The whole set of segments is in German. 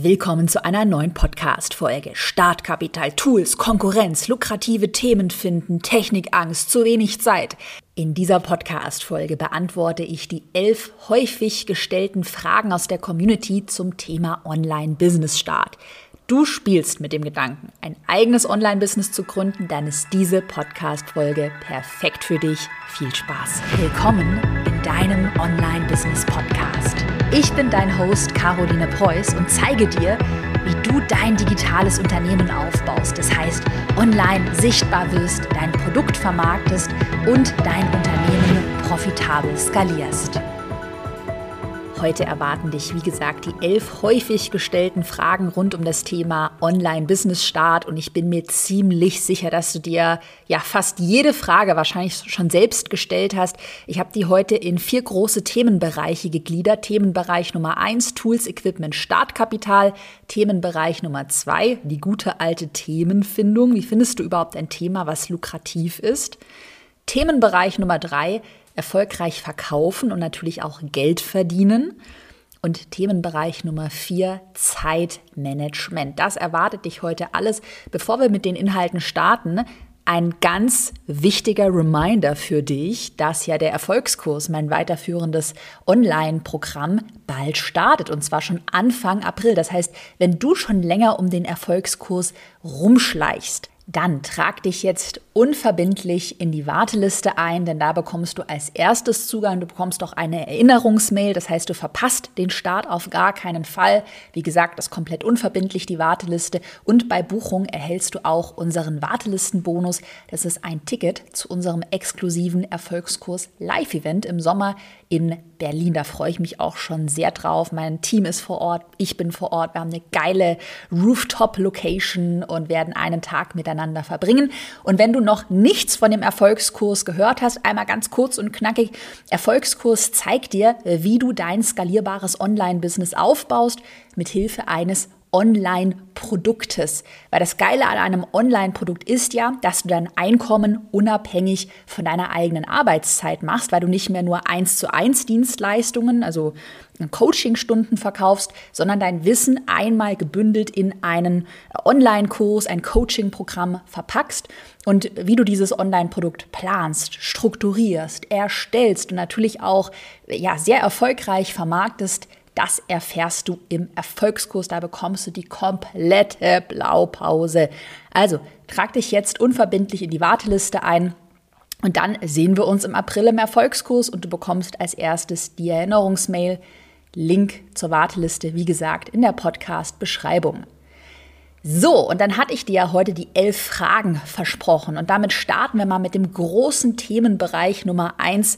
Willkommen zu einer neuen Podcast-Folge. Startkapital, Tools, Konkurrenz, lukrative Themen finden, Technikangst, zu wenig Zeit. In dieser Podcast-Folge beantworte ich die elf häufig gestellten Fragen aus der Community zum Thema Online-Business-Start. Du spielst mit dem Gedanken, ein eigenes Online-Business zu gründen, dann ist diese Podcast-Folge perfekt für dich. Viel Spaß. Willkommen in deinem Online-Business-Podcast. Ich bin dein Host Caroline Preuß und zeige dir, wie du dein digitales Unternehmen aufbaust. Das heißt, online sichtbar wirst, dein Produkt vermarktest und dein Unternehmen profitabel skalierst. Heute erwarten dich, wie gesagt, die elf häufig gestellten Fragen rund um das Thema Online-Business-Start. Und ich bin mir ziemlich sicher, dass du dir ja fast jede Frage wahrscheinlich schon selbst gestellt hast. Ich habe die heute in vier große Themenbereiche gegliedert. Themenbereich Nummer eins, Tools, Equipment, Startkapital. Themenbereich Nummer zwei, die gute alte Themenfindung. Wie findest du überhaupt ein Thema, was lukrativ ist? Themenbereich Nummer drei, erfolgreich verkaufen und natürlich auch Geld verdienen. Und Themenbereich Nummer vier, Zeitmanagement. Das erwartet dich heute alles. Bevor wir mit den Inhalten starten, ein ganz wichtiger Reminder für dich, dass ja der Erfolgskurs, mein weiterführendes Online-Programm, bald startet und zwar schon Anfang April. Das heißt, wenn du schon länger um den Erfolgskurs rumschleichst, dann trag dich jetzt unverbindlich in die Warteliste ein, denn da bekommst du als erstes Zugang. Du bekommst auch eine Erinnerungsmail, das heißt, du verpasst den Start auf gar keinen Fall. Wie gesagt, das ist komplett unverbindlich, die Warteliste. Und bei Buchung erhältst du auch unseren Wartelistenbonus. Das ist ein Ticket zu unserem exklusiven Erfolgskurs Live-Event im Sommer in Berlin. Da freue ich mich auch schon sehr drauf. Mein Team ist vor Ort, ich bin vor Ort. Wir haben eine geile Rooftop-Location und werden einen Tag miteinander verbringen. Und wenn du noch nichts von dem Erfolgskurs gehört hast, einmal ganz kurz und knackig. Erfolgskurs zeigt dir, wie du dein skalierbares Online-Business aufbaust mit Hilfe eines Online-Produktes. Weil das Geile an einem Online-Produkt ist ja, dass du dein Einkommen unabhängig von deiner eigenen Arbeitszeit machst, weil du nicht mehr nur eins zu eins Dienstleistungen, also Coaching-Stunden verkaufst, sondern dein Wissen einmal gebündelt in einen Online-Kurs, ein Coaching-Programm verpackst und wie du dieses Online-Produkt planst, strukturierst, erstellst und natürlich auch ja, sehr erfolgreich vermarktest, das erfährst du im Erfolgskurs. Da bekommst du die komplette Blaupause. Also trag dich jetzt unverbindlich in die Warteliste ein. Und dann sehen wir uns im April im Erfolgskurs und du bekommst als erstes die Erinnerungsmail. Link zur Warteliste, wie gesagt, in der Podcast-Beschreibung. So, und dann hatte ich dir ja heute die elf Fragen versprochen. Und damit starten wir mal mit dem großen Themenbereich Nummer eins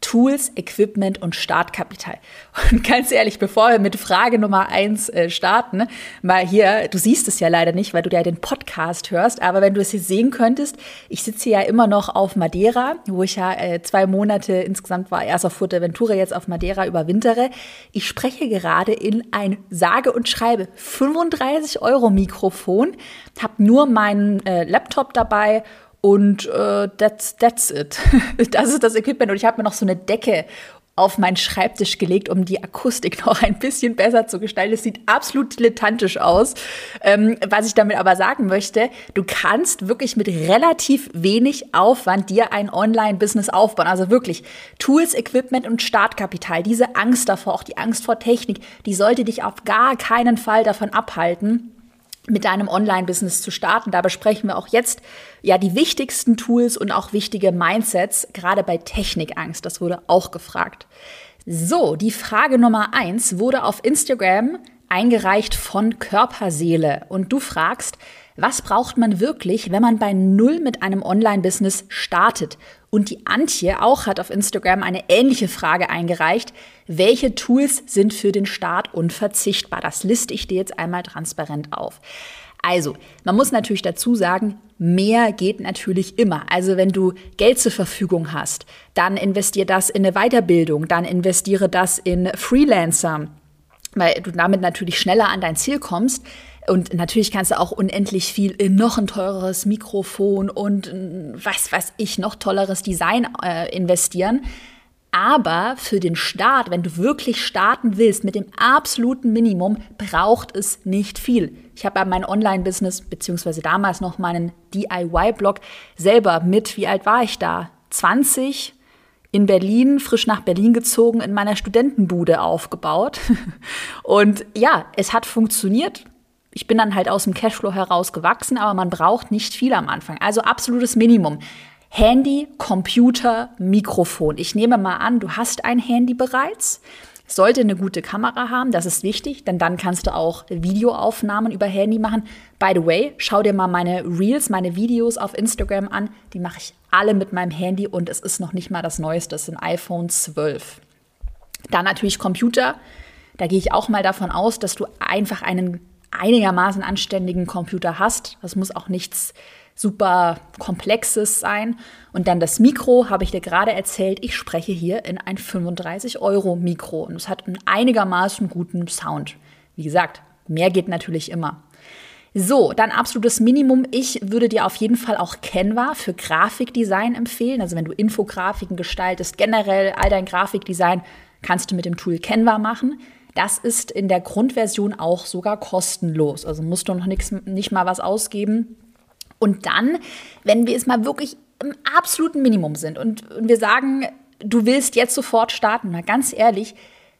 Tools, Equipment und Startkapital. Und ganz ehrlich, bevor wir mit Frage Nummer eins äh, starten, mal hier, du siehst es ja leider nicht, weil du ja den Podcast hörst, aber wenn du es jetzt sehen könntest, ich sitze ja immer noch auf Madeira, wo ich ja äh, zwei Monate insgesamt war, erst auf Fuerteventura, jetzt auf Madeira überwintere. Ich spreche gerade in ein sage und schreibe 35 Euro Mikrofon, habe nur meinen äh, Laptop dabei und äh, that's, that's it. Das ist das Equipment. Und ich habe mir noch so eine Decke auf meinen Schreibtisch gelegt, um die Akustik noch ein bisschen besser zu gestalten. Es sieht absolut dilettantisch aus. Ähm, was ich damit aber sagen möchte, du kannst wirklich mit relativ wenig Aufwand dir ein Online-Business aufbauen. Also wirklich Tools, Equipment und Startkapital. Diese Angst davor, auch die Angst vor Technik, die sollte dich auf gar keinen Fall davon abhalten, mit deinem Online-Business zu starten. Da besprechen wir auch jetzt ja die wichtigsten Tools und auch wichtige Mindsets, gerade bei Technikangst. Das wurde auch gefragt. So, die Frage Nummer eins wurde auf Instagram eingereicht von Körperseele und du fragst, was braucht man wirklich, wenn man bei Null mit einem Online-Business startet? Und die Antje auch hat auf Instagram eine ähnliche Frage eingereicht. Welche Tools sind für den Start unverzichtbar? Das liste ich dir jetzt einmal transparent auf. Also, man muss natürlich dazu sagen, mehr geht natürlich immer. Also, wenn du Geld zur Verfügung hast, dann investiere das in eine Weiterbildung, dann investiere das in Freelancer, weil du damit natürlich schneller an dein Ziel kommst. Und natürlich kannst du auch unendlich viel in noch ein teureres Mikrofon und was weiß ich, noch tolleres Design äh, investieren. Aber für den Start, wenn du wirklich starten willst mit dem absoluten Minimum, braucht es nicht viel. Ich habe mein Online-Business, beziehungsweise damals noch meinen DIY-Blog selber mit, wie alt war ich da? 20, in Berlin, frisch nach Berlin gezogen, in meiner Studentenbude aufgebaut. Und ja, es hat funktioniert. Ich bin dann halt aus dem Cashflow heraus gewachsen, aber man braucht nicht viel am Anfang. Also absolutes Minimum. Handy, Computer, Mikrofon. Ich nehme mal an, du hast ein Handy bereits. Sollte eine gute Kamera haben, das ist wichtig, denn dann kannst du auch Videoaufnahmen über Handy machen. By the way, schau dir mal meine Reels, meine Videos auf Instagram an. Die mache ich alle mit meinem Handy und es ist noch nicht mal das Neueste, es ist ein iPhone 12. Dann natürlich Computer. Da gehe ich auch mal davon aus, dass du einfach einen einigermaßen anständigen Computer hast. Das muss auch nichts super komplexes sein. Und dann das Mikro, habe ich dir gerade erzählt, ich spreche hier in ein 35-Euro-Mikro und es hat einen einigermaßen guten Sound. Wie gesagt, mehr geht natürlich immer. So, dann absolutes Minimum. Ich würde dir auf jeden Fall auch Canva für Grafikdesign empfehlen. Also wenn du Infografiken gestaltest, generell all dein Grafikdesign kannst du mit dem Tool Canva machen. Das ist in der Grundversion auch sogar kostenlos. Also musst du noch nix, nicht mal was ausgeben. Und dann, wenn wir es mal wirklich im absoluten Minimum sind und, und wir sagen, du willst jetzt sofort starten, mal ganz ehrlich,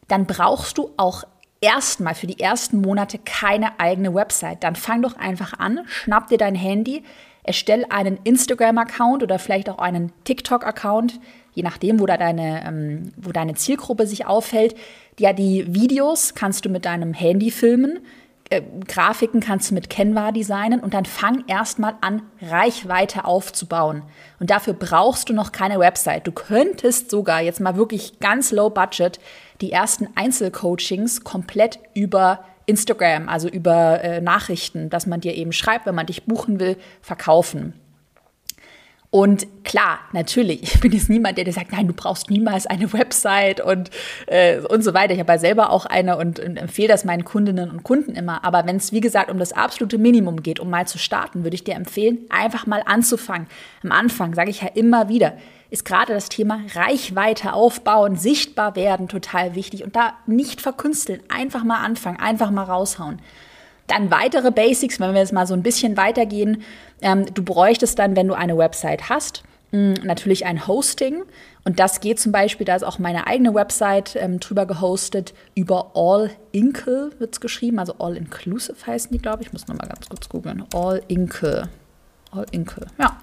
dann brauchst du auch erstmal für die ersten Monate keine eigene Website. Dann fang doch einfach an, schnapp dir dein Handy, erstell einen Instagram-Account oder vielleicht auch einen TikTok-Account, je nachdem, wo, da deine, ähm, wo deine Zielgruppe sich aufhält. Ja, die Videos kannst du mit deinem Handy filmen äh, Grafiken kannst du mit Canva designen und dann fang erstmal an, Reichweite aufzubauen. Und dafür brauchst du noch keine Website. Du könntest sogar jetzt mal wirklich ganz low budget die ersten Einzelcoachings komplett über Instagram, also über äh, Nachrichten, dass man dir eben schreibt, wenn man dich buchen will, verkaufen. Und klar, natürlich, ich bin jetzt niemand, der dir sagt, nein, du brauchst niemals eine Website und, äh, und so weiter. Ich habe ja selber auch eine und, und empfehle das meinen Kundinnen und Kunden immer. Aber wenn es, wie gesagt, um das absolute Minimum geht, um mal zu starten, würde ich dir empfehlen, einfach mal anzufangen. Am Anfang, sage ich ja immer wieder, ist gerade das Thema Reichweite aufbauen, sichtbar werden total wichtig und da nicht verkünsteln, einfach mal anfangen, einfach mal raushauen. Dann weitere Basics, wenn wir jetzt mal so ein bisschen weitergehen. Ähm, du bräuchtest dann, wenn du eine Website hast, hm, natürlich ein Hosting. Und das geht zum Beispiel, da ist auch meine eigene Website ähm, drüber gehostet, über All Inkle wird es geschrieben, also All Inclusive heißen die, glaube ich. Ich muss nochmal ganz kurz googeln. All Inkle. All Inkle, ja.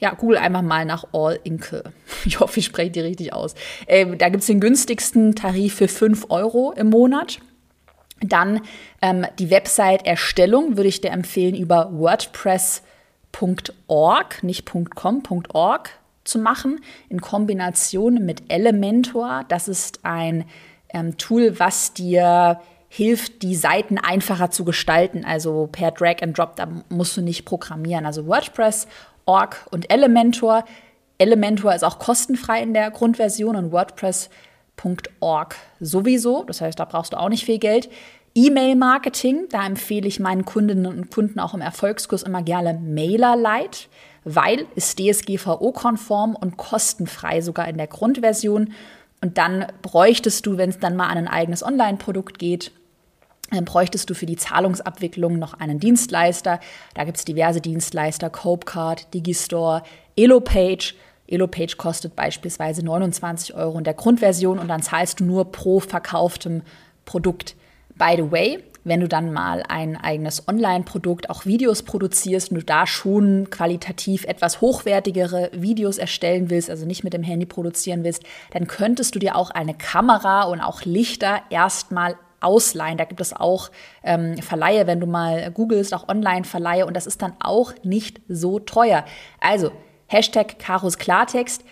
Ja, google einfach mal nach All Inkle. Ich hoffe, ich spreche die richtig aus. Ähm, da gibt es den günstigsten Tarif für 5 Euro im Monat. Dann ähm, die Website-Erstellung würde ich dir empfehlen, über WordPress.org, nicht .com, .org zu machen, in Kombination mit Elementor. Das ist ein ähm, Tool, was dir hilft, die Seiten einfacher zu gestalten. Also per Drag and Drop, da musst du nicht programmieren. Also WordPress, Org und Elementor. Elementor ist auch kostenfrei in der Grundversion und WordPress www.marketing.org sowieso. Das heißt, da brauchst du auch nicht viel Geld. E-Mail-Marketing, da empfehle ich meinen Kundinnen und Kunden auch im Erfolgskurs immer gerne MailerLite, weil ist DSGVO-konform und kostenfrei sogar in der Grundversion. Und dann bräuchtest du, wenn es dann mal an ein eigenes Online-Produkt geht, dann bräuchtest du für die Zahlungsabwicklung noch einen Dienstleister. Da gibt es diverse Dienstleister, Copecard, Digistore, Elopage. Elopage kostet beispielsweise 29 Euro in der Grundversion und dann zahlst du nur pro verkauftem Produkt. By the way, wenn du dann mal ein eigenes Online-Produkt, auch Videos produzierst und du da schon qualitativ etwas hochwertigere Videos erstellen willst, also nicht mit dem Handy produzieren willst, dann könntest du dir auch eine Kamera und auch Lichter erstmal ausleihen. Da gibt es auch ähm, Verleihe, wenn du mal googelst, auch Online-Verleihe und das ist dann auch nicht so teuer. Also Hashtag Karos Klartext.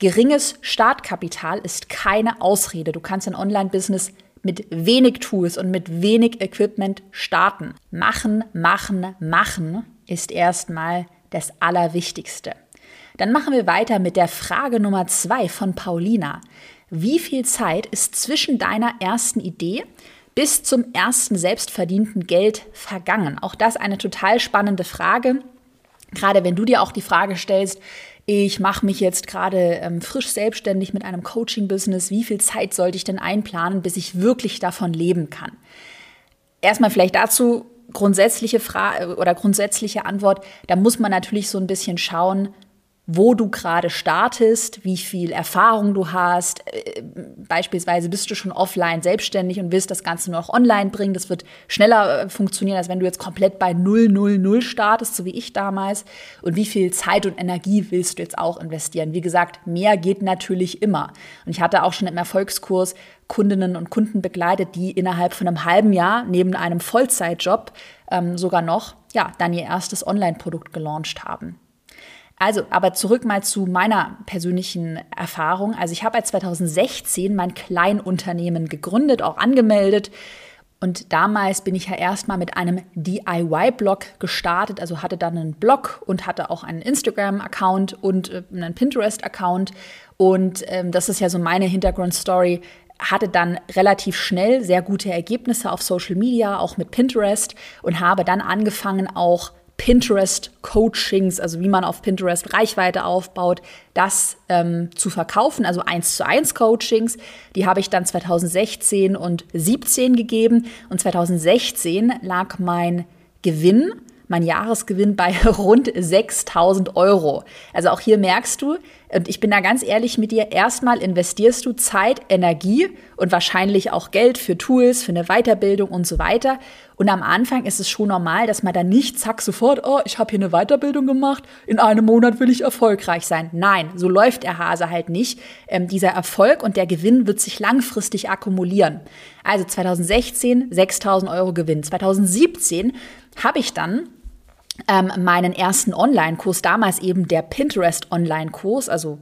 Geringes Startkapital ist keine Ausrede. Du kannst ein Online-Business mit wenig Tools und mit wenig Equipment starten. Machen, machen, machen ist erstmal das Allerwichtigste. Dann machen wir weiter mit der Frage Nummer zwei von Paulina. Wie viel Zeit ist zwischen deiner ersten Idee bis zum ersten selbstverdienten Geld vergangen? Auch das eine total spannende Frage. Gerade wenn du dir auch die Frage stellst, ich mache mich jetzt gerade ähm, frisch selbstständig mit einem Coaching-Business, wie viel Zeit sollte ich denn einplanen, bis ich wirklich davon leben kann? Erstmal vielleicht dazu grundsätzliche Frage oder grundsätzliche Antwort, da muss man natürlich so ein bisschen schauen, wo du gerade startest, wie viel Erfahrung du hast. Äh, beispielsweise bist du schon offline selbstständig und willst das Ganze nur noch online bringen. Das wird schneller äh, funktionieren, als wenn du jetzt komplett bei 000 startest, so wie ich damals. Und wie viel Zeit und Energie willst du jetzt auch investieren? Wie gesagt, mehr geht natürlich immer. Und ich hatte auch schon im Erfolgskurs Kundinnen und Kunden begleitet, die innerhalb von einem halben Jahr neben einem Vollzeitjob ähm, sogar noch ja, dann ihr erstes Online-Produkt gelauncht haben. Also, aber zurück mal zu meiner persönlichen Erfahrung. Also ich habe 2016 mein Kleinunternehmen gegründet, auch angemeldet. Und damals bin ich ja erstmal mit einem DIY-Blog gestartet, also hatte dann einen Blog und hatte auch einen Instagram-Account und äh, einen Pinterest-Account. Und ähm, das ist ja so meine Hintergrundstory. Hatte dann relativ schnell sehr gute Ergebnisse auf Social Media, auch mit Pinterest und habe dann angefangen, auch Pinterest-Coachings, also wie man auf Pinterest Reichweite aufbaut, das ähm, zu verkaufen, also 1 zu 1 Coachings. Die habe ich dann 2016 und 2017 gegeben und 2016 lag mein Gewinn mein Jahresgewinn bei rund 6000 Euro. Also auch hier merkst du, und ich bin da ganz ehrlich mit dir, erstmal investierst du Zeit, Energie und wahrscheinlich auch Geld für Tools, für eine Weiterbildung und so weiter. Und am Anfang ist es schon normal, dass man dann nicht zack sofort, oh, ich habe hier eine Weiterbildung gemacht, in einem Monat will ich erfolgreich sein. Nein, so läuft der Hase halt nicht. Ähm, dieser Erfolg und der Gewinn wird sich langfristig akkumulieren. Also 2016 6000 Euro Gewinn. 2017 habe ich dann ähm, meinen ersten Online-Kurs, damals eben der Pinterest Online-Kurs, also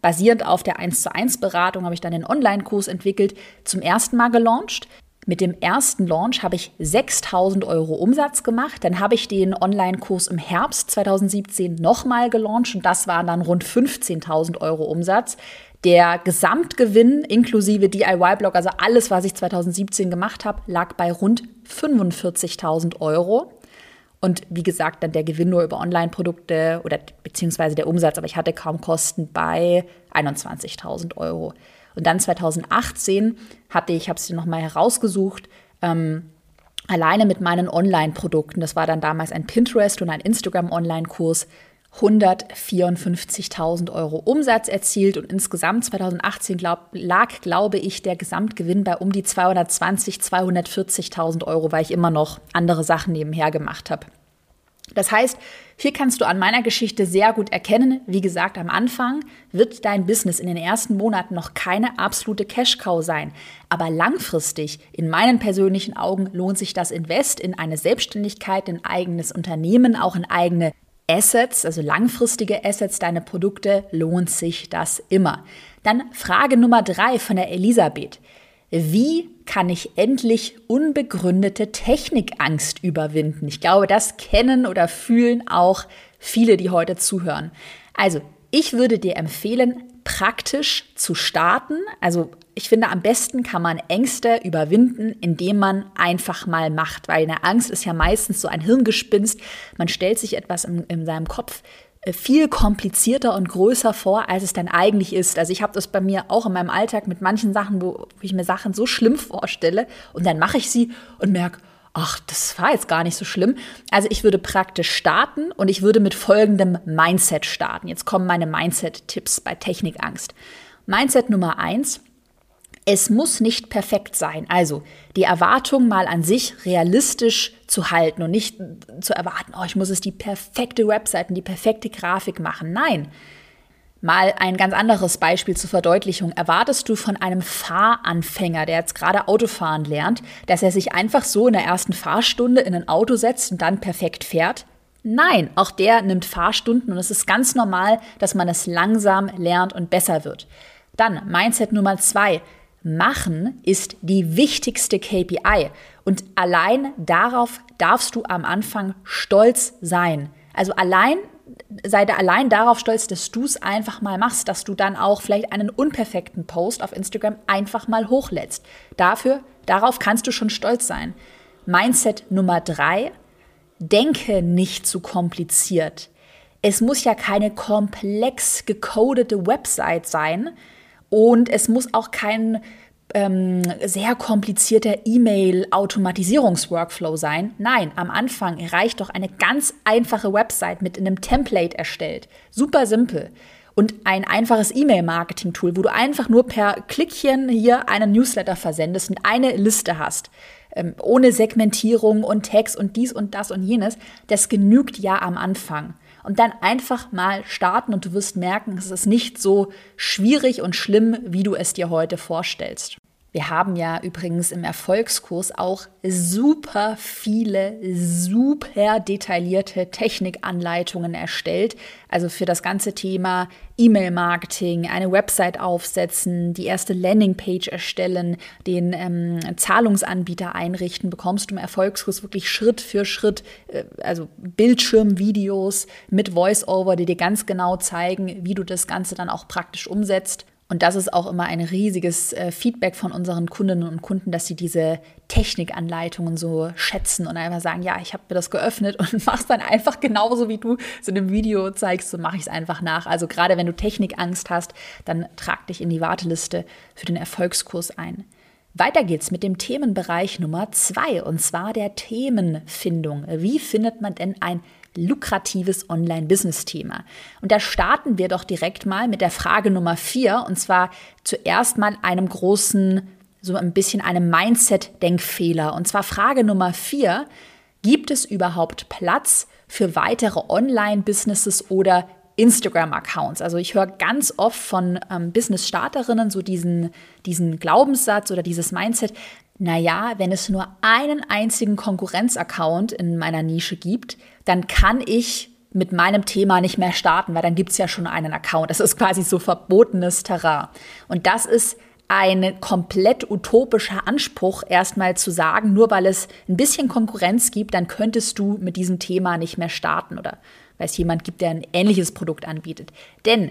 basierend auf der 1 zu 1 Beratung habe ich dann den Online-Kurs entwickelt, zum ersten Mal gelauncht. Mit dem ersten Launch habe ich 6000 Euro Umsatz gemacht. Dann habe ich den Online-Kurs im Herbst 2017 nochmal gelauncht und das waren dann rund 15.000 Euro Umsatz. Der Gesamtgewinn inklusive DIY-Blog, also alles, was ich 2017 gemacht habe, lag bei rund 45.000 Euro. Und wie gesagt, dann der Gewinn nur über Online-Produkte oder beziehungsweise der Umsatz, aber ich hatte kaum Kosten bei 21.000 Euro. Und dann 2018 hatte ich, habe es dir nochmal herausgesucht, ähm, alleine mit meinen Online-Produkten, das war dann damals ein Pinterest und ein Instagram-Online-Kurs, 154.000 Euro Umsatz erzielt und insgesamt 2018 glaub, lag, glaube ich, der Gesamtgewinn bei um die 220, 240.000 Euro, weil ich immer noch andere Sachen nebenher gemacht habe. Das heißt, hier kannst du an meiner Geschichte sehr gut erkennen, wie gesagt, am Anfang wird dein Business in den ersten Monaten noch keine absolute Cash-Cow sein. Aber langfristig, in meinen persönlichen Augen, lohnt sich das Invest in eine Selbstständigkeit, in eigenes Unternehmen, auch in eigene Assets, also langfristige Assets, deine Produkte, lohnt sich das immer. Dann Frage Nummer drei von der Elisabeth. Wie kann ich endlich unbegründete Technikangst überwinden? Ich glaube, das kennen oder fühlen auch viele, die heute zuhören. Also, ich würde dir empfehlen, praktisch zu starten. Also, ich finde, am besten kann man Ängste überwinden, indem man einfach mal macht, weil eine Angst ist ja meistens so ein Hirngespinst. Man stellt sich etwas in, in seinem Kopf viel komplizierter und größer vor, als es dann eigentlich ist. Also ich habe das bei mir auch in meinem Alltag mit manchen Sachen, wo ich mir Sachen so schlimm vorstelle und dann mache ich sie und merke, ach, das war jetzt gar nicht so schlimm. Also ich würde praktisch starten und ich würde mit folgendem Mindset starten. Jetzt kommen meine Mindset-Tipps bei Technikangst. Mindset Nummer eins – es muss nicht perfekt sein. Also die Erwartung mal an sich realistisch zu halten und nicht zu erwarten, oh, ich muss es die perfekte Website und die perfekte Grafik machen. Nein. Mal ein ganz anderes Beispiel zur Verdeutlichung. Erwartest du von einem Fahranfänger, der jetzt gerade Autofahren lernt, dass er sich einfach so in der ersten Fahrstunde in ein Auto setzt und dann perfekt fährt? Nein, auch der nimmt Fahrstunden und es ist ganz normal, dass man es langsam lernt und besser wird. Dann Mindset Nummer zwei. Machen ist die wichtigste KPI und allein darauf darfst du am Anfang stolz sein. Also allein sei da allein darauf stolz, dass du es einfach mal machst, dass du dann auch vielleicht einen unperfekten Post auf Instagram einfach mal hochlädst. Dafür, darauf kannst du schon stolz sein. Mindset Nummer drei, denke nicht zu kompliziert. es muss ja keine komplex gecodete Website sein und es muss auch kein ähm, sehr komplizierter E-Mail-Automatisierungsworkflow sein. Nein, am Anfang reicht doch eine ganz einfache Website mit einem Template erstellt. Super simpel. Und ein einfaches E-Mail-Marketing-Tool, wo du einfach nur per Klickchen hier einen Newsletter versendest und eine Liste hast. Ähm, ohne Segmentierung und Tags und dies und das und jenes. Das genügt ja am Anfang und dann einfach mal starten und du wirst merken, es ist nicht so schwierig und schlimm, wie du es dir heute vorstellst. Wir haben ja übrigens im Erfolgskurs auch super viele, super detaillierte Technikanleitungen erstellt. Also für das ganze Thema E-Mail-Marketing, eine Website aufsetzen, die erste Landingpage erstellen, den ähm, Zahlungsanbieter einrichten, bekommst du im Erfolgskurs wirklich Schritt für Schritt, äh, also Bildschirmvideos mit Voice-Over, die dir ganz genau zeigen, wie du das Ganze dann auch praktisch umsetzt. Und das ist auch immer ein riesiges äh, Feedback von unseren Kundinnen und Kunden, dass sie diese Technikanleitungen so schätzen und einfach sagen, ja, ich habe mir das geöffnet und mach's dann einfach genauso, wie du es in einem Video zeigst, so mache ich es einfach nach. Also gerade wenn du Technikangst hast, dann trag dich in die Warteliste für den Erfolgskurs ein. Weiter geht's mit dem Themenbereich Nummer zwei und zwar der Themenfindung. Wie findet man denn ein lukratives Online-Business-Thema. Und da starten wir doch direkt mal mit der Frage Nummer vier und zwar zuerst mal einem großen, so ein bisschen einem Mindset-Denkfehler. Und zwar Frage Nummer vier, gibt es überhaupt Platz für weitere Online-Businesses oder Instagram-Accounts. Also ich höre ganz oft von ähm, Business-Starterinnen so diesen, diesen Glaubenssatz oder dieses Mindset, naja, wenn es nur einen einzigen Konkurrenz-Account in meiner Nische gibt, dann kann ich mit meinem Thema nicht mehr starten, weil dann gibt es ja schon einen Account. Das ist quasi so verbotenes Terrain. Und das ist ein komplett utopischer Anspruch, erstmal zu sagen, nur weil es ein bisschen Konkurrenz gibt, dann könntest du mit diesem Thema nicht mehr starten oder weil es jemand gibt, der ein ähnliches Produkt anbietet. Denn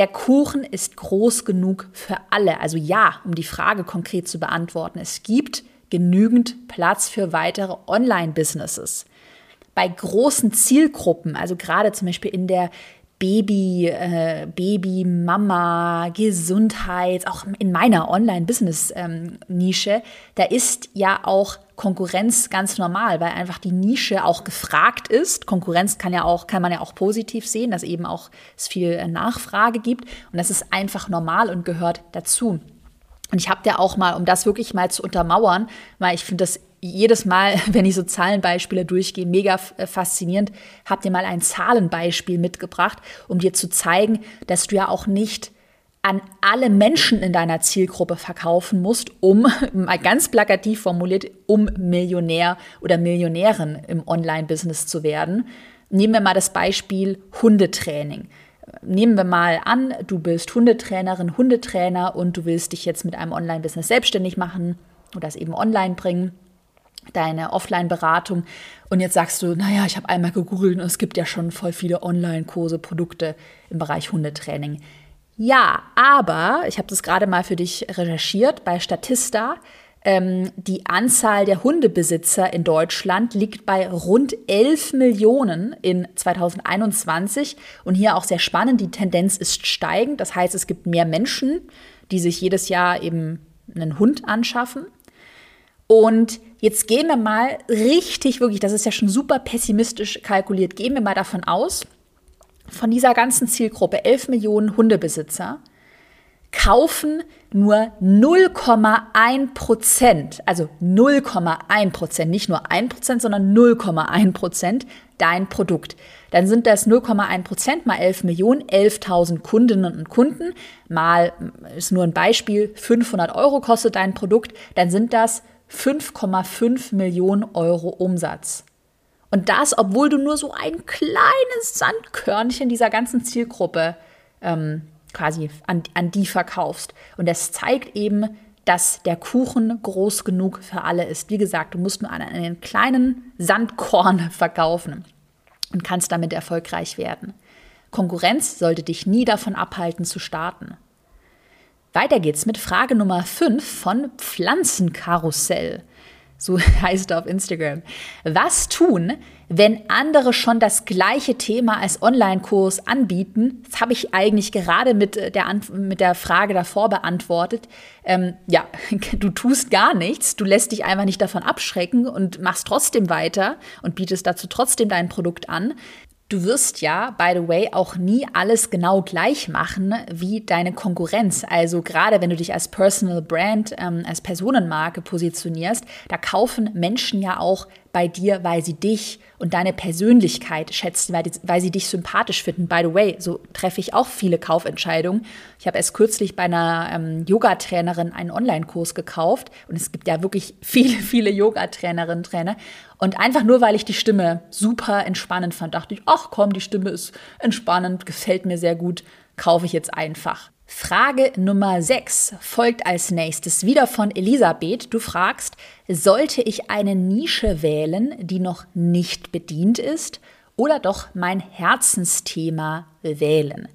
der Kuchen ist groß genug für alle. Also ja, um die Frage konkret zu beantworten, es gibt genügend Platz für weitere Online-Businesses. Bei großen Zielgruppen, also gerade zum Beispiel in der Baby, äh, Baby, Mama, Gesundheit, auch in meiner Online-Business-Nische, ähm, da ist ja auch Konkurrenz ganz normal, weil einfach die Nische auch gefragt ist. Konkurrenz kann ja auch, kann man ja auch positiv sehen, dass eben auch es viel äh, Nachfrage gibt und das ist einfach normal und gehört dazu. Und ich habe ja auch mal, um das wirklich mal zu untermauern, weil ich finde das jedes Mal, wenn ich so Zahlenbeispiele durchgehe, mega äh, faszinierend, habt ihr mal ein Zahlenbeispiel mitgebracht, um dir zu zeigen, dass du ja auch nicht an alle Menschen in deiner Zielgruppe verkaufen musst, um, mal ganz plakativ formuliert, um Millionär oder Millionärin im Online-Business zu werden. Nehmen wir mal das Beispiel Hundetraining. Nehmen wir mal an, du bist Hundetrainerin, Hundetrainer und du willst dich jetzt mit einem Online-Business selbstständig machen oder es eben online bringen deine Offline-Beratung und jetzt sagst du, naja, ich habe einmal gegoogelt und es gibt ja schon voll viele Online-Kurse, Produkte im Bereich Hundetraining. Ja, aber ich habe das gerade mal für dich recherchiert bei Statista. Ähm, die Anzahl der Hundebesitzer in Deutschland liegt bei rund 11 Millionen in 2021 und hier auch sehr spannend, die Tendenz ist steigend. Das heißt, es gibt mehr Menschen, die sich jedes Jahr eben einen Hund anschaffen. Und Jetzt gehen wir mal richtig, wirklich, das ist ja schon super pessimistisch kalkuliert, gehen wir mal davon aus, von dieser ganzen Zielgruppe, 11 Millionen Hundebesitzer, kaufen nur 0,1 Prozent, also 0,1 Prozent, nicht nur 1 Prozent, sondern 0,1 Prozent dein Produkt. Dann sind das 0,1 Prozent mal 11 Millionen, 11.000 Kundinnen und Kunden, mal, ist nur ein Beispiel, 500 Euro kostet dein Produkt, dann sind das 5,5 Millionen Euro Umsatz. Und das, obwohl du nur so ein kleines Sandkörnchen dieser ganzen Zielgruppe ähm, quasi an, an die verkaufst. Und das zeigt eben, dass der Kuchen groß genug für alle ist. Wie gesagt, du musst nur einen kleinen Sandkorn verkaufen und kannst damit erfolgreich werden. Konkurrenz sollte dich nie davon abhalten zu starten. Weiter geht's mit Frage Nummer 5 von Pflanzenkarussell. so heißt er auf Instagram. Was tun, wenn andere schon das gleiche Thema als Online-Kurs anbieten? Das habe ich eigentlich gerade mit der, mit der Frage davor beantwortet. Ähm, ja, du tust gar nichts, du lässt dich einfach nicht davon abschrecken und machst trotzdem weiter und bietest dazu trotzdem dein Produkt an. Du wirst ja, by the way, auch nie alles genau gleich machen wie deine Konkurrenz. Also gerade wenn du dich als Personal Brand, ähm, als Personenmarke positionierst, da kaufen Menschen ja auch bei dir, weil sie dich und deine Persönlichkeit schätzen, weil, die, weil sie dich sympathisch finden. By the way, so treffe ich auch viele Kaufentscheidungen. Ich habe erst kürzlich bei einer ähm, Yoga-Trainerin einen Online-Kurs gekauft und es gibt ja wirklich viele, viele Yoga-Trainerinnen, Trainer. Und einfach nur, weil ich die Stimme super entspannend fand, dachte ich, ach komm, die Stimme ist entspannend, gefällt mir sehr gut, kaufe ich jetzt einfach. Frage Nummer 6 folgt als nächstes wieder von Elisabeth. Du fragst, sollte ich eine Nische wählen, die noch nicht bedient ist, oder doch mein Herzensthema wählen?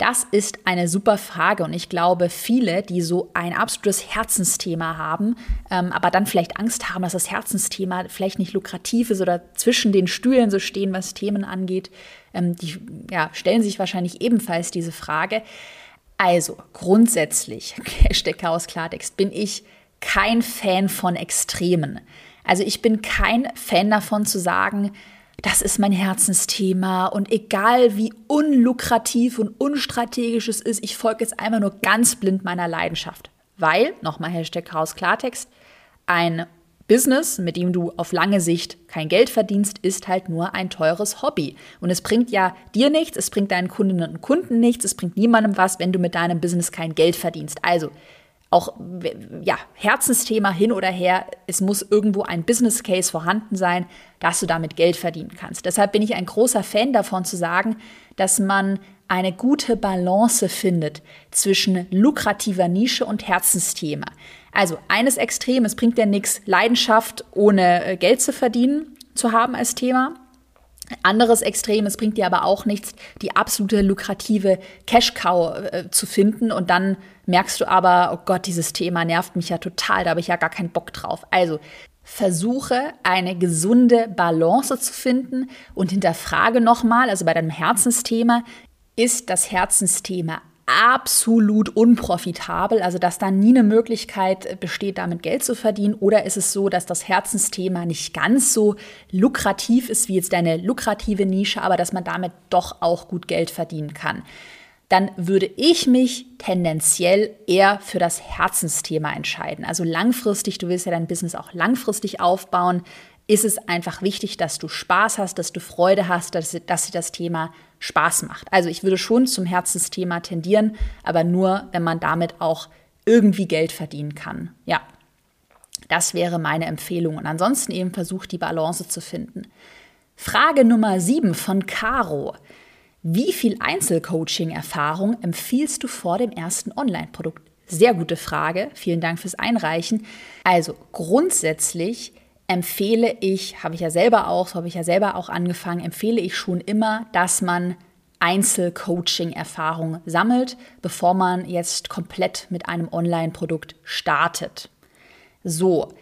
Das ist eine super Frage und ich glaube, viele, die so ein absolutes Herzensthema haben, ähm, aber dann vielleicht Angst haben, dass das Herzensthema vielleicht nicht lukrativ ist oder zwischen den Stühlen so stehen, was Themen angeht, ähm, die ja, stellen sich wahrscheinlich ebenfalls diese Frage. Also grundsätzlich, Hashtag Chaos Klartext, bin ich kein Fan von Extremen. Also ich bin kein Fan davon zu sagen, das ist mein Herzensthema und egal wie unlukrativ und unstrategisch es ist, ich folge jetzt einfach nur ganz blind meiner Leidenschaft. Weil, nochmal Hashtag Chaos Klartext, ein Business, mit dem du auf lange Sicht kein Geld verdienst, ist halt nur ein teures Hobby. Und es bringt ja dir nichts, es bringt deinen Kundinnen und Kunden nichts, es bringt niemandem was, wenn du mit deinem Business kein Geld verdienst. Also auch ja, Herzensthema hin oder her, es muss irgendwo ein Business Case vorhanden sein, dass du damit Geld verdienen kannst. Deshalb bin ich ein großer Fan davon zu sagen, dass man eine gute Balance findet zwischen lukrativer Nische und Herzensthema. Also eines Extrem, es bringt ja nichts, Leidenschaft ohne äh, Geld zu verdienen zu haben als Thema. Anderes Extrem, es bringt dir aber auch nichts, die absolute lukrative Cash-Cow äh, zu finden und dann merkst du aber, oh Gott, dieses Thema nervt mich ja total, da habe ich ja gar keinen Bock drauf. Also versuche eine gesunde Balance zu finden und hinterfrage nochmal, also bei deinem Herzensthema, ist das Herzensthema absolut unprofitabel, also dass da nie eine Möglichkeit besteht, damit Geld zu verdienen? Oder ist es so, dass das Herzensthema nicht ganz so lukrativ ist wie jetzt deine lukrative Nische, aber dass man damit doch auch gut Geld verdienen kann? Dann würde ich mich tendenziell eher für das Herzensthema entscheiden. Also langfristig, du willst ja dein Business auch langfristig aufbauen, ist es einfach wichtig, dass du Spaß hast, dass du Freude hast, dass, dass dir das Thema Spaß macht. Also ich würde schon zum Herzensthema tendieren, aber nur, wenn man damit auch irgendwie Geld verdienen kann. Ja, das wäre meine Empfehlung. Und ansonsten eben versucht, die Balance zu finden. Frage Nummer 7 von Caro. Wie viel Einzelcoaching-Erfahrung empfiehlst du vor dem ersten Online-Produkt? Sehr gute Frage. Vielen Dank fürs Einreichen. Also grundsätzlich empfehle ich, habe ich ja selber auch, so habe ich ja selber auch angefangen, empfehle ich schon immer, dass man Einzelcoaching-Erfahrung sammelt, bevor man jetzt komplett mit einem Online-Produkt startet. So,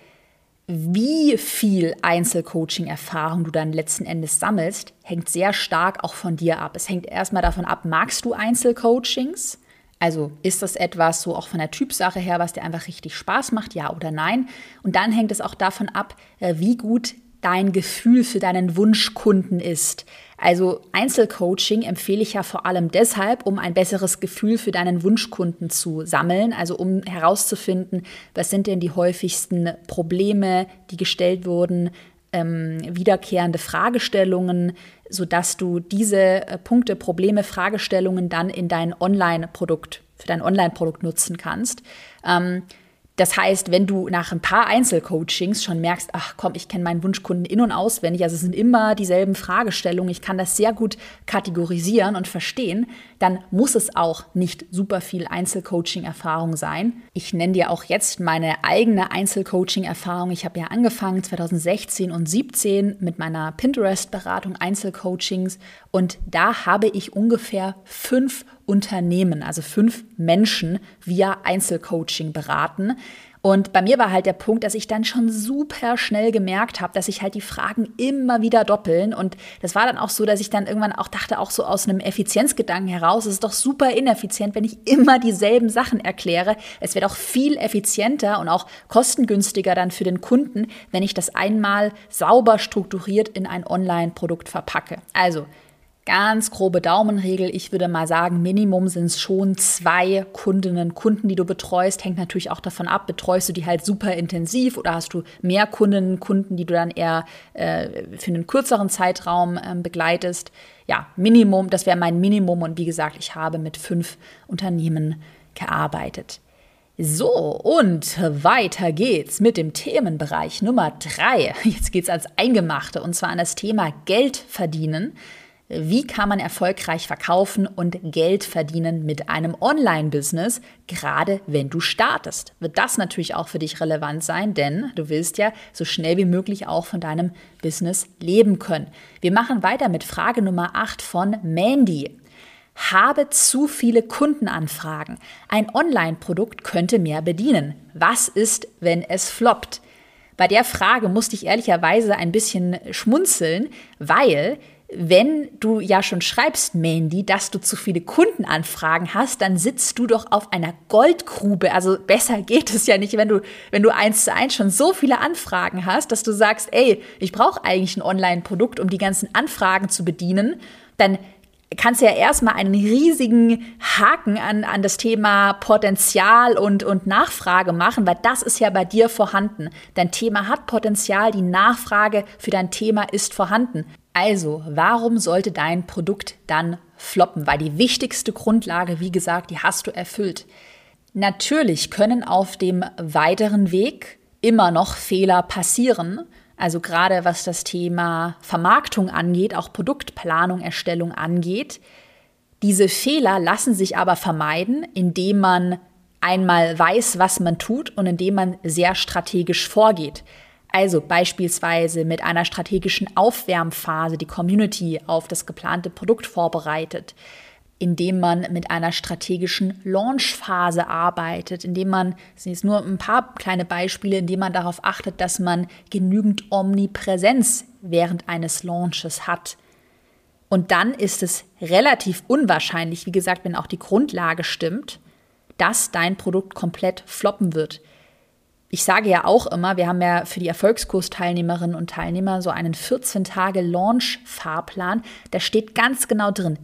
wie viel Einzelcoaching-Erfahrung du dann letzten Endes sammelst, hängt sehr stark auch von dir ab. Es hängt erstmal davon ab, magst du Einzelcoachings? Also ist das etwas so auch von der Typsache her, was dir einfach richtig Spaß macht, ja oder nein? Und dann hängt es auch davon ab, äh, wie gut dein Gefühl für deinen Wunschkunden ist. Also Einzelcoaching empfehle ich ja vor allem deshalb, um ein besseres Gefühl für deinen Wunschkunden zu sammeln, also um herauszufinden, was sind denn die häufigsten Probleme, die gestellt wurden, ähm, wiederkehrende Fragestellungen, sodass du diese äh, Punkte, Probleme, Fragestellungen dann in dein Online-Produkt, für dein Online-Produkt nutzen kannst. Ähm, das heißt, wenn du nach ein paar Einzelcoachings schon merkst, ach komm, ich kenne meinen Wunschkunden in- und auswendig, also es sind immer dieselben Fragestellungen, ich kann das sehr gut kategorisieren und verstehen, dann muss es auch nicht super viel Einzelcoaching-Erfahrung sein. Ich nenne dir auch jetzt meine eigene Einzelcoaching-Erfahrung. Ich habe ja angefangen 2016 und 2017 mit meiner Pinterest-Beratung Einzelcoachings und da habe ich ungefähr fünf Unternehmen, also fünf Menschen via Einzelcoaching beraten. Und bei mir war halt der Punkt, dass ich dann schon super schnell gemerkt habe, dass sich halt die Fragen immer wieder doppeln. Und das war dann auch so, dass ich dann irgendwann auch dachte, auch so aus einem Effizienzgedanken heraus, es ist doch super ineffizient, wenn ich immer dieselben Sachen erkläre. Es wäre doch viel effizienter und auch kostengünstiger dann für den Kunden, wenn ich das einmal sauber strukturiert in ein Online-Produkt verpacke. Also Ganz grobe Daumenregel, ich würde mal sagen, Minimum sind es schon zwei Kundinnen, Kunden, die du betreust. Hängt natürlich auch davon ab, betreust du die halt super intensiv oder hast du mehr Kundinnen, Kunden, die du dann eher äh, für einen kürzeren Zeitraum äh, begleitest. Ja, Minimum, das wäre mein Minimum und wie gesagt, ich habe mit fünf Unternehmen gearbeitet. So, und weiter geht's mit dem Themenbereich Nummer drei. Jetzt geht's als Eingemachte und zwar an das Thema Geld verdienen. Wie kann man erfolgreich verkaufen und Geld verdienen mit einem Online-Business, gerade wenn du startest? Wird das natürlich auch für dich relevant sein, denn du willst ja so schnell wie möglich auch von deinem Business leben können. Wir machen weiter mit Frage Nummer 8 von Mandy. Habe zu viele Kundenanfragen. Ein Online-Produkt könnte mehr bedienen. Was ist, wenn es floppt? Bei der Frage musste ich ehrlicherweise ein bisschen schmunzeln, weil wenn du ja schon schreibst, Mandy, dass du zu viele Kundenanfragen hast, dann sitzt du doch auf einer Goldgrube. Also besser geht es ja nicht, wenn du, wenn du eins zu eins schon so viele Anfragen hast, dass du sagst, ey, ich brauche eigentlich ein Online-Produkt, um die ganzen Anfragen zu bedienen. Dann kannst du ja erstmal einen riesigen Haken an, an das Thema Potenzial und, und Nachfrage machen, weil das ist ja bei dir vorhanden. Dein Thema hat Potenzial, die Nachfrage für dein Thema ist vorhanden. Also, warum sollte dein Produkt dann floppen? Weil die wichtigste Grundlage, wie gesagt, die hast du erfüllt. Natürlich können auf dem weiteren Weg immer noch Fehler passieren. Also gerade was das Thema Vermarktung angeht, auch Produktplanung, Erstellung angeht. Diese Fehler lassen sich aber vermeiden, indem man einmal weiß, was man tut und indem man sehr strategisch vorgeht. Also beispielsweise mit einer strategischen Aufwärmphase die Community auf das geplante Produkt vorbereitet, indem man mit einer strategischen Launchphase arbeitet, indem man, das sind jetzt nur ein paar kleine Beispiele, indem man darauf achtet, dass man genügend Omnipräsenz während eines Launches hat. Und dann ist es relativ unwahrscheinlich, wie gesagt, wenn auch die Grundlage stimmt, dass dein Produkt komplett floppen wird ich sage ja auch immer, wir haben ja für die Erfolgskursteilnehmerinnen und Teilnehmer so einen 14-Tage-Launch-Fahrplan. Da steht ganz genau drin,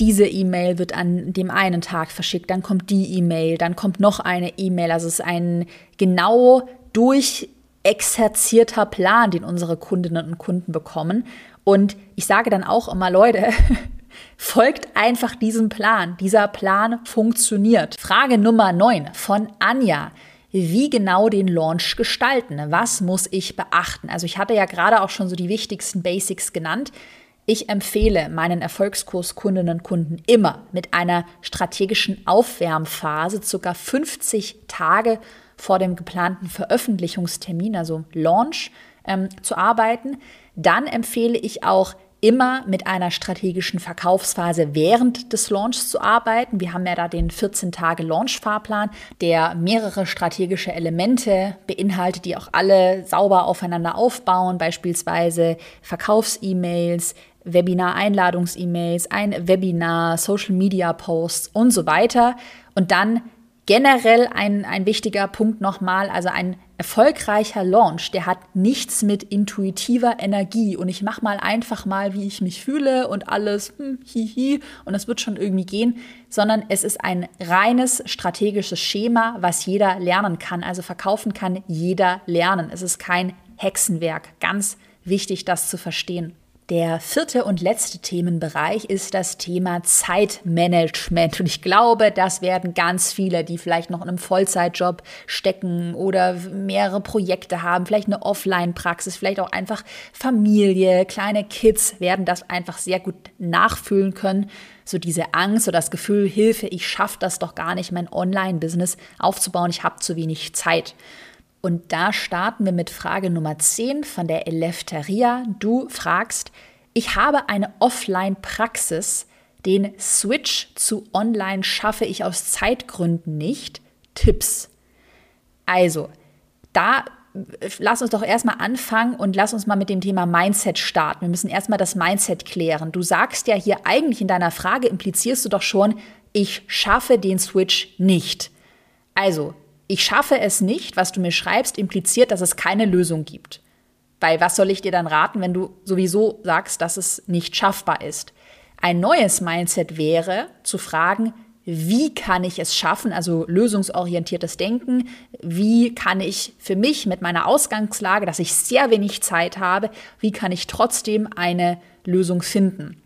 diese E-Mail wird an dem einen Tag verschickt, dann kommt die E-Mail, dann kommt noch eine E-Mail. Also es ist ein genau durchexerzierter Plan, den unsere Kundinnen und Kunden bekommen. Und ich sage dann auch immer, Leute, folgt einfach diesem Plan. Dieser Plan funktioniert. Frage Nummer 9 von Anja wie genau den Launch gestalten. Was muss ich beachten? Also ich hatte ja gerade auch schon so die wichtigsten Basics genannt. Ich empfehle meinen Erfolgskurskundinnen und Kunden immer mit einer strategischen Aufwärmphase, circa 50 Tage vor dem geplanten Veröffentlichungstermin, also Launch, ähm, zu arbeiten. Dann empfehle ich auch immer mit einer strategischen Verkaufsphase während des Launchs zu arbeiten. Wir haben ja da den 14-Tage-Launch-Fahrplan, der mehrere strategische Elemente beinhaltet, die auch alle sauber aufeinander aufbauen, beispielsweise Verkaufs-E-Mails, Webinar-Einladungs-E-Mails, ein Webinar, Social-Media-Posts und so weiter. Und dann generell ein, ein wichtiger Punkt nochmal, also ein erfolgreicher Launch, der hat nichts mit intuitiver Energie und ich mache mal einfach mal, wie ich mich fühle und alles hm, hihi und es wird schon irgendwie gehen, sondern es ist ein reines strategisches Schema, was jeder lernen kann. Also verkaufen kann jeder lernen. Es ist kein Hexenwerk. Ganz wichtig, das zu verstehen. Der vierte und letzte Themenbereich ist das Thema Zeitmanagement. Und ich glaube, das werden ganz viele, die vielleicht noch in einem Vollzeitjob stecken oder mehrere Projekte haben, vielleicht eine Offline-Praxis, vielleicht auch einfach Familie, kleine Kids, werden das einfach sehr gut nachfühlen können. So diese Angst oder das Gefühl, Hilfe, ich schaffe das doch gar nicht, mein Online-Business aufzubauen, ich habe zu wenig Zeit. Und da starten wir mit Frage Nummer 10 von der Eleftheria. Du fragst, ich habe eine Offline-Praxis, den Switch zu Online schaffe ich aus Zeitgründen nicht. Tipps. Also, da lass uns doch erstmal anfangen und lass uns mal mit dem Thema Mindset starten. Wir müssen erstmal das Mindset klären. Du sagst ja hier eigentlich in deiner Frage, implizierst du doch schon, ich schaffe den Switch nicht. Also, ich schaffe es nicht, was du mir schreibst, impliziert, dass es keine Lösung gibt. Weil was soll ich dir dann raten, wenn du sowieso sagst, dass es nicht schaffbar ist? Ein neues Mindset wäre zu fragen, wie kann ich es schaffen, also lösungsorientiertes Denken, wie kann ich für mich mit meiner Ausgangslage, dass ich sehr wenig Zeit habe, wie kann ich trotzdem eine Lösung finden.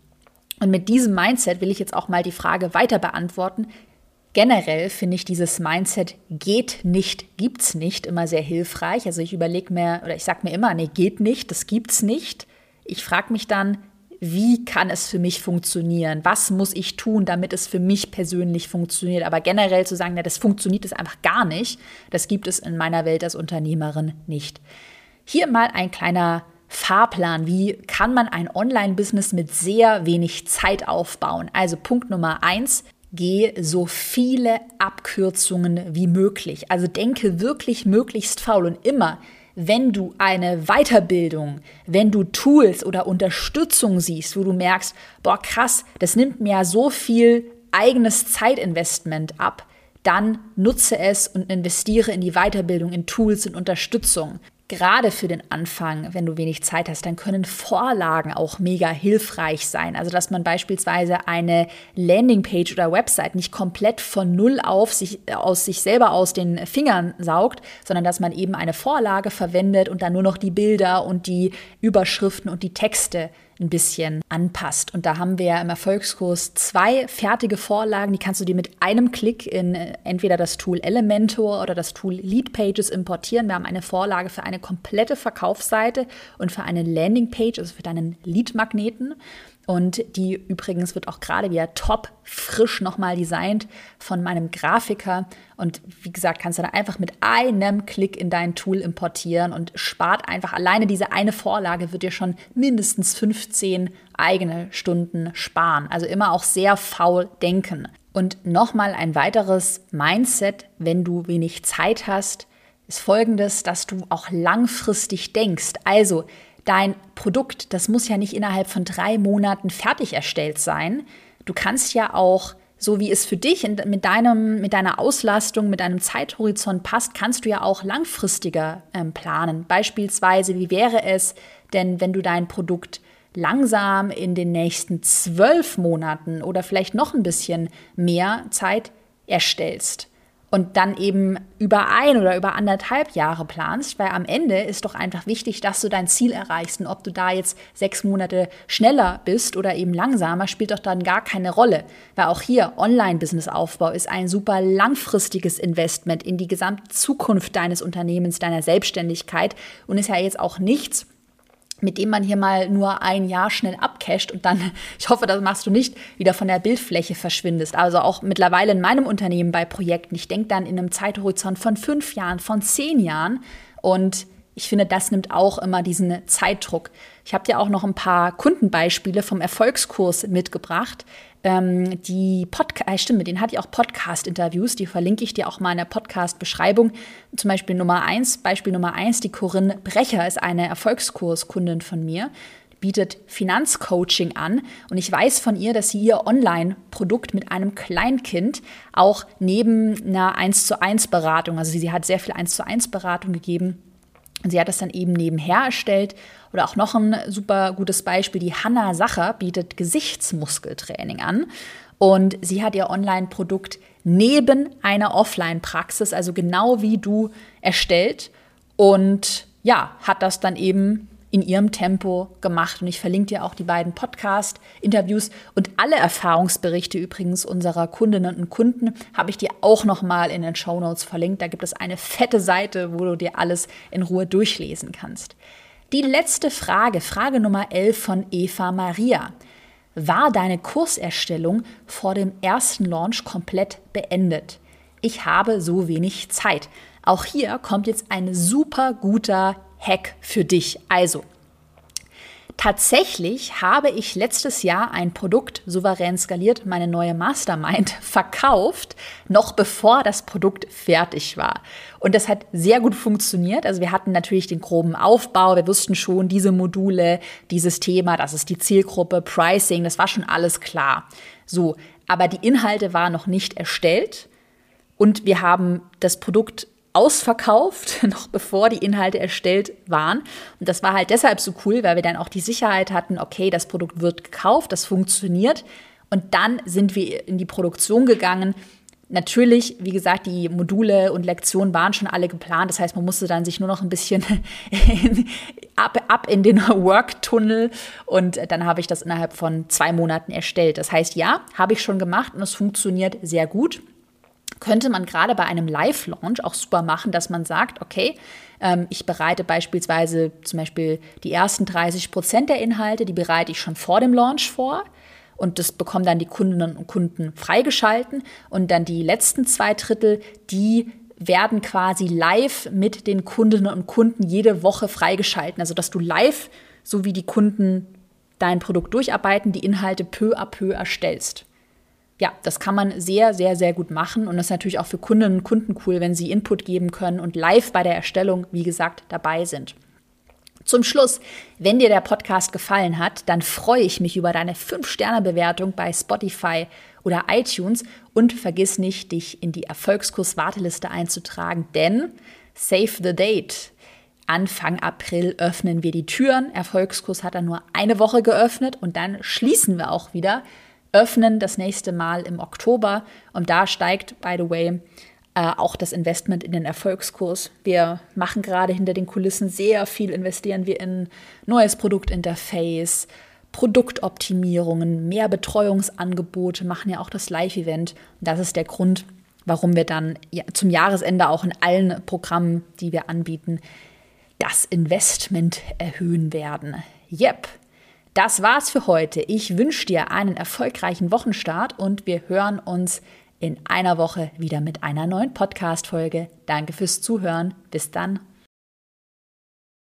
Und mit diesem Mindset will ich jetzt auch mal die Frage weiter beantworten. Generell finde ich dieses Mindset geht nicht, gibt's nicht immer sehr hilfreich. Also ich überlege mir oder ich sage mir immer, nee, geht nicht, das gibt's nicht. Ich frage mich dann, wie kann es für mich funktionieren? Was muss ich tun, damit es für mich persönlich funktioniert? Aber generell zu sagen, ja, das funktioniert es einfach gar nicht, das gibt es in meiner Welt als Unternehmerin nicht. Hier mal ein kleiner Fahrplan. Wie kann man ein Online-Business mit sehr wenig Zeit aufbauen? Also Punkt Nummer eins, geh so viele Abkürzungen wie möglich. Also denke wirklich möglichst faul und immer wenn du eine Weiterbildung, wenn du Tools oder Unterstützung siehst, wo du merkst, boah, krass, das nimmt mir ja so viel eigenes Zeitinvestment ab, dann nutze es und investiere in die Weiterbildung, in Tools und Unterstützung gerade für den Anfang, wenn du wenig Zeit hast, dann können Vorlagen auch mega hilfreich sein. Also, dass man beispielsweise eine Landingpage oder Website nicht komplett von Null auf sich, aus sich selber aus den Fingern saugt, sondern dass man eben eine Vorlage verwendet und dann nur noch die Bilder und die Überschriften und die Texte ein bisschen anpasst. Und da haben wir im Erfolgskurs zwei fertige Vorlagen, die kannst du dir mit einem Klick in äh, entweder das Tool Elementor oder das Tool Lead Pages importieren. Wir haben eine Vorlage für eine komplette Verkaufsseite und für eine Landingpage, also für deinen Lead-Magneten. Und die übrigens wird auch gerade wieder top frisch nochmal designt von meinem Grafiker. Und wie gesagt, kannst du dann einfach mit einem Klick in dein Tool importieren und spart einfach alleine diese eine Vorlage wird dir schon mindestens 15 eigene Stunden sparen. Also immer auch sehr faul denken. Und nochmal ein weiteres Mindset, wenn du wenig Zeit hast, ist folgendes, dass du auch langfristig denkst. Also dein Produkt, das muss ja nicht innerhalb von drei Monaten fertig erstellt sein. Du kannst ja auch, so wie es für dich mit, deinem, mit deiner Auslastung, mit deinem Zeithorizont passt, kannst du ja auch langfristiger ähm, planen. Beispielsweise, wie wäre es denn, wenn du dein Produkt langsam in den nächsten zwölf Monaten oder vielleicht noch ein bisschen mehr Zeit erstellst? Und dann eben über ein oder über anderthalb Jahre planst, weil am Ende ist doch einfach wichtig, dass du dein Ziel erreichst. Und ob du da jetzt sechs Monate schneller bist oder eben langsamer, spielt doch dann gar keine Rolle. Weil auch hier Online-Business-Aufbau ist ein super langfristiges Investment in die gesamte Zukunft deines Unternehmens, deiner Selbstständigkeit und ist ja jetzt auch nichts, mit dem man hier mal nur ein Jahr schnell abcasht und dann, ich hoffe, das machst du nicht, wieder von der Bildfläche verschwindest. Also auch mittlerweile in meinem Unternehmen bei Projekten. Ich denke dann in einem Zeithorizont von fünf Jahren, von zehn Jahren und ich finde, das nimmt auch immer diesen Zeitdruck. Ich habe dir auch noch ein paar Kundenbeispiele vom Erfolgskurs mitgebracht. Ähm, die Podcast, äh, stimmt, mit denen hatte ich auch Podcast-Interviews, die verlinke ich dir auch mal in der Podcast-Beschreibung. Zum Beispiel Nummer eins, Beispiel Nummer eins, die Corinne Brecher ist eine Erfolgskurskundin von mir bietet Finanzcoaching an und ich weiß von ihr, dass sie ihr Online-Produkt mit einem Kleinkind auch neben einer 1 zu 1 Beratung, also sie hat sehr viel 1 zu 1 Beratung gegeben, sie hat das dann eben nebenher erstellt. Oder auch noch ein super gutes Beispiel, die Hanna Sacher bietet Gesichtsmuskeltraining an. Und sie hat ihr Online-Produkt neben einer Offline-Praxis, also genau wie du, erstellt. Und ja, hat das dann eben in ihrem Tempo gemacht. Und ich verlinke dir auch die beiden Podcast-Interviews und alle Erfahrungsberichte übrigens unserer Kundinnen und Kunden habe ich dir auch nochmal in den Show Notes verlinkt. Da gibt es eine fette Seite, wo du dir alles in Ruhe durchlesen kannst. Die letzte Frage, Frage Nummer 11 von Eva Maria. War deine Kurserstellung vor dem ersten Launch komplett beendet? Ich habe so wenig Zeit. Auch hier kommt jetzt ein super guter Hack für dich. Also, Tatsächlich habe ich letztes Jahr ein Produkt souverän skaliert, meine neue Mastermind, verkauft, noch bevor das Produkt fertig war. Und das hat sehr gut funktioniert. Also wir hatten natürlich den groben Aufbau, wir wussten schon, diese Module, dieses Thema, das ist die Zielgruppe, Pricing, das war schon alles klar. So, aber die Inhalte waren noch nicht erstellt und wir haben das Produkt ausverkauft, noch bevor die Inhalte erstellt waren. Und das war halt deshalb so cool, weil wir dann auch die Sicherheit hatten, okay, das Produkt wird gekauft, das funktioniert. Und dann sind wir in die Produktion gegangen. Natürlich, wie gesagt, die Module und Lektionen waren schon alle geplant. Das heißt, man musste dann sich nur noch ein bisschen in, ab, ab in den Worktunnel und dann habe ich das innerhalb von zwei Monaten erstellt. Das heißt, ja, habe ich schon gemacht und es funktioniert sehr gut könnte man gerade bei einem Live-Launch auch super machen, dass man sagt, okay, ähm, ich bereite beispielsweise zum Beispiel die ersten 30 Prozent der Inhalte, die bereite ich schon vor dem Launch vor. Und das bekommen dann die Kundinnen und Kunden freigeschalten. Und dann die letzten zwei Drittel, die werden quasi live mit den Kundinnen und Kunden jede Woche freigeschalten. Also dass du live, so wie die Kunden dein Produkt durcharbeiten, die Inhalte peu à peu erstellst ja, das kann man sehr, sehr, sehr gut machen. Und das ist natürlich auch für Kundinnen und Kunden cool, wenn sie Input geben können und live bei der Erstellung, wie gesagt, dabei sind. Zum Schluss, wenn dir der Podcast gefallen hat, dann freue ich mich über deine 5-Sterne-Bewertung bei Spotify oder iTunes und vergiss nicht, dich in die Erfolgskurs-Warteliste einzutragen, denn save the date. Anfang April öffnen wir die Türen. Erfolgskurs hat dann nur eine Woche geöffnet und dann schließen wir auch wieder öffnen das nächste Mal im Oktober. Und da steigt, by the way, äh, auch das Investment in den Erfolgskurs. Wir machen gerade hinter den Kulissen sehr viel, investieren wir in neues Produktinterface, Produktoptimierungen, mehr Betreuungsangebote, machen ja auch das Live-Event. Das ist der Grund, warum wir dann zum Jahresende auch in allen Programmen, die wir anbieten, das Investment erhöhen werden. Yep, das war's für heute. Ich wünsche dir einen erfolgreichen Wochenstart und wir hören uns in einer Woche wieder mit einer neuen Podcast-Folge. Danke fürs Zuhören. Bis dann.